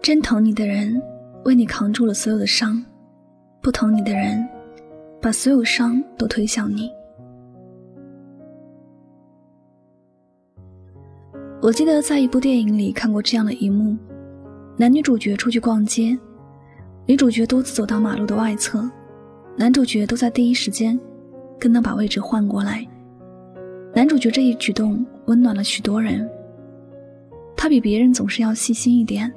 真疼你的人，为你扛住了所有的伤；不疼你的人，把所有伤都推向你。我记得在一部电影里看过这样的一幕：男女主角出去逛街，女主角独自走到马路的外侧，男主角都在第一时间跟他把位置换过来。男主角这一举动温暖了许多人。他比别人总是要细心一点。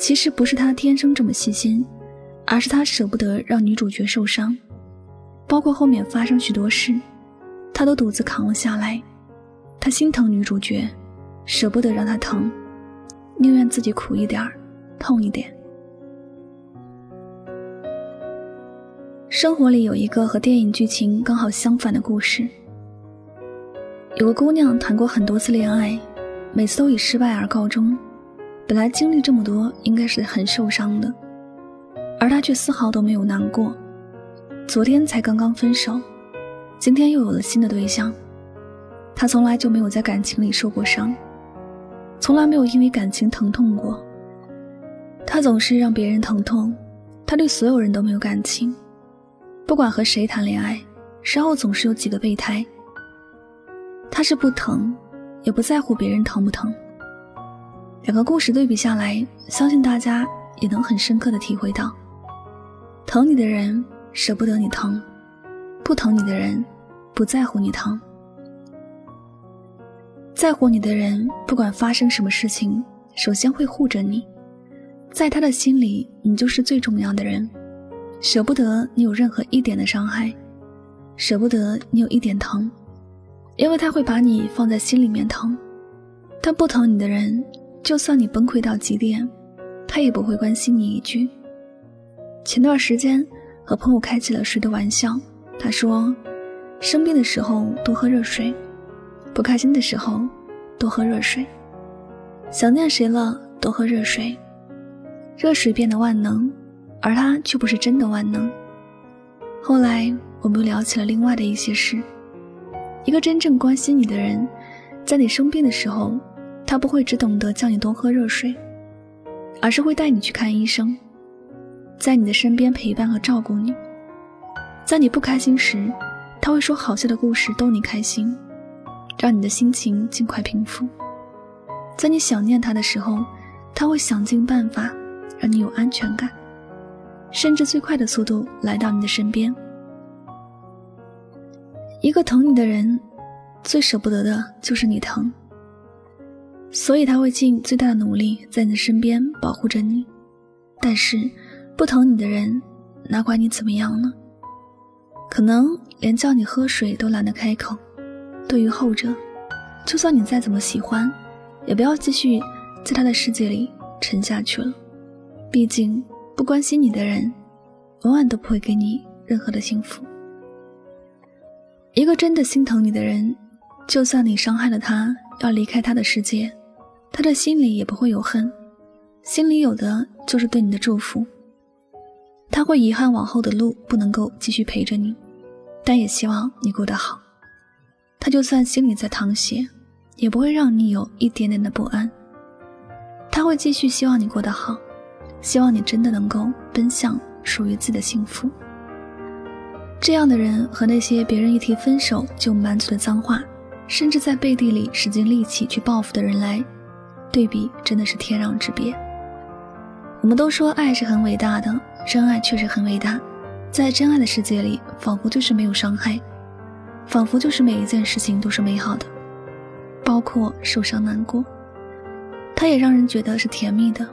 其实不是他天生这么细心，而是他舍不得让女主角受伤，包括后面发生许多事，他都独自扛了下来。他心疼女主角，舍不得让她疼，宁愿自己苦一点痛一点。生活里有一个和电影剧情刚好相反的故事。有个姑娘谈过很多次恋爱，每次都以失败而告终。本来经历这么多，应该是很受伤的，而他却丝毫都没有难过。昨天才刚刚分手，今天又有了新的对象。他从来就没有在感情里受过伤，从来没有因为感情疼痛过。他总是让别人疼痛，他对所有人都没有感情，不管和谁谈恋爱，身后总是有几个备胎。他是不疼，也不在乎别人疼不疼。两个故事对比下来，相信大家也能很深刻的体会到：疼你的人舍不得你疼，不疼你的人不在乎你疼。在乎你的人，不管发生什么事情，首先会护着你，在他的心里，你就是最重要的人，舍不得你有任何一点的伤害，舍不得你有一点疼，因为他会把你放在心里面疼。但不疼你的人。就算你崩溃到极点，他也不会关心你一句。前段时间和朋友开起了谁的玩笑，他说：“生病的时候多喝热水，不开心的时候多喝热水，想念谁了多喝热水。热水变得万能，而他却不是真的万能。”后来我们又聊起了另外的一些事。一个真正关心你的人，在你生病的时候。他不会只懂得叫你多喝热水，而是会带你去看医生，在你的身边陪伴和照顾你。在你不开心时，他会说好笑的故事逗你开心，让你的心情尽快平复。在你想念他的时候，他会想尽办法让你有安全感，甚至最快的速度来到你的身边。一个疼你的人，最舍不得的就是你疼。所以他会尽最大的努力在你的身边保护着你，但是不疼你的人哪管你怎么样呢？可能连叫你喝水都懒得开口。对于后者，就算你再怎么喜欢，也不要继续在他的世界里沉下去了。毕竟不关心你的人，永远都不会给你任何的幸福。一个真的心疼你的人，就算你伤害了他，要离开他的世界。他的心里也不会有恨，心里有的就是对你的祝福。他会遗憾往后的路不能够继续陪着你，但也希望你过得好。他就算心里在淌血，也不会让你有一点点的不安。他会继续希望你过得好，希望你真的能够奔向属于自己的幸福。这样的人和那些别人一提分手就满嘴的脏话，甚至在背地里使尽力气去报复的人来。对比真的是天壤之别。我们都说爱是很伟大的，真爱确实很伟大。在真爱的世界里，仿佛就是没有伤害，仿佛就是每一件事情都是美好的，包括受伤难过。它也让人觉得是甜蜜的，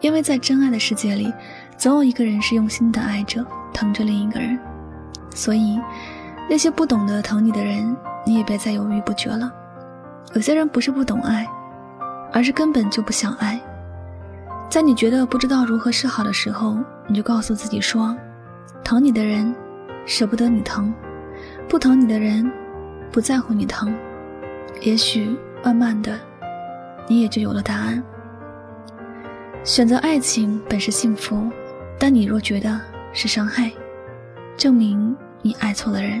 因为在真爱的世界里，总有一个人是用心的爱着、疼着另一个人。所以，那些不懂得疼你的人，你也别再犹豫不决了。有些人不是不懂爱。而是根本就不想爱，在你觉得不知道如何是好的时候，你就告诉自己说：疼你的人舍不得你疼，不疼你的人不在乎你疼。也许慢慢的，你也就有了答案。选择爱情本是幸福，但你若觉得是伤害，证明你爱错了人。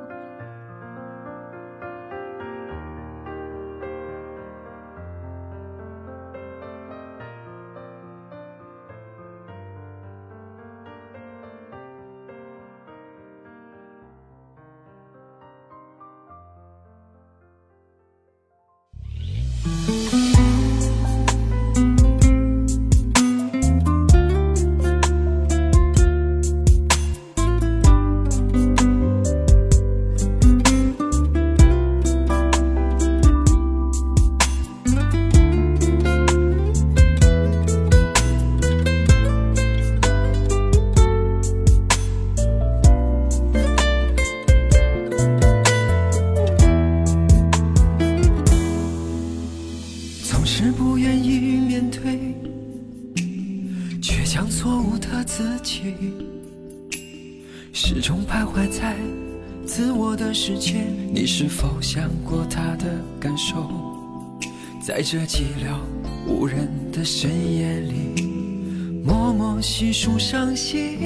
无他自己始终徘徊在自我的世界，你是否想过他的感受？在这寂寥无人的深夜里，默默细数伤心。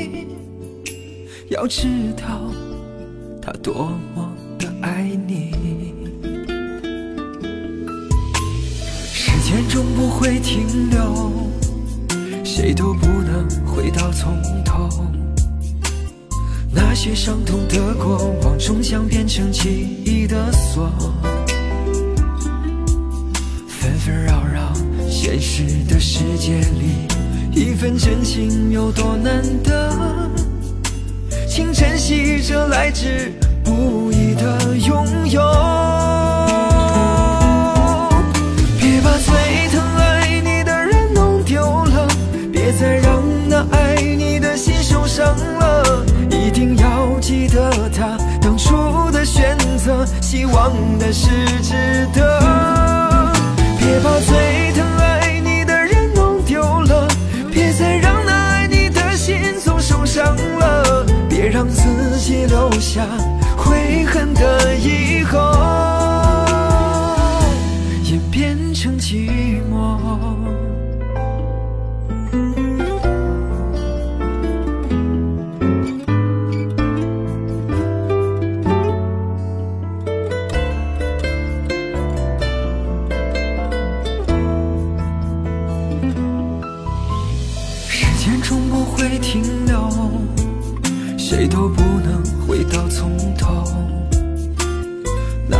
要知道，他多么的爱你。时间终不会停留，谁都不能回到从头。那些伤痛的过往，终将变成记忆的锁。纷纷扰扰，现实的世界里，一份真情有多难得？请珍惜这来之不易的拥有。的是值得。别把最疼爱你的人弄丢了，别再让那爱你的心总受伤了，别让自己留下悔恨的以后，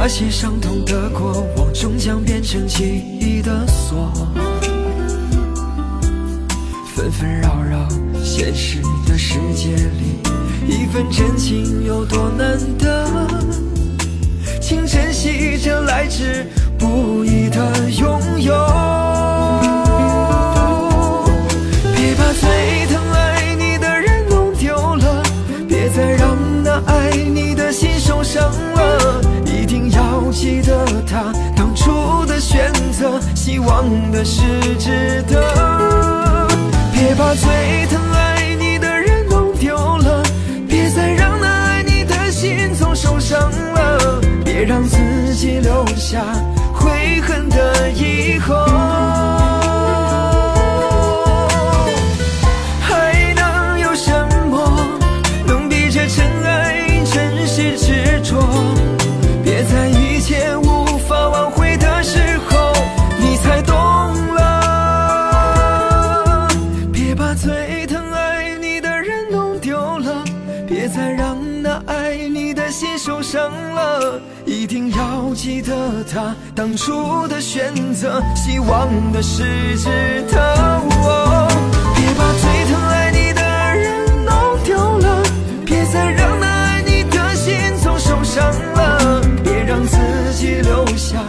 那些伤痛的过往，终将变成记忆的锁。纷纷扰扰，现实的世界里，一份真情有多难得？请珍惜这来之择，希望的是值得。爱你的心受伤了，一定要记得他当初的选择，希望的是值得。哦，别把最疼爱你的人弄丢了，别再让那爱你的心总受伤了，别让自己留下。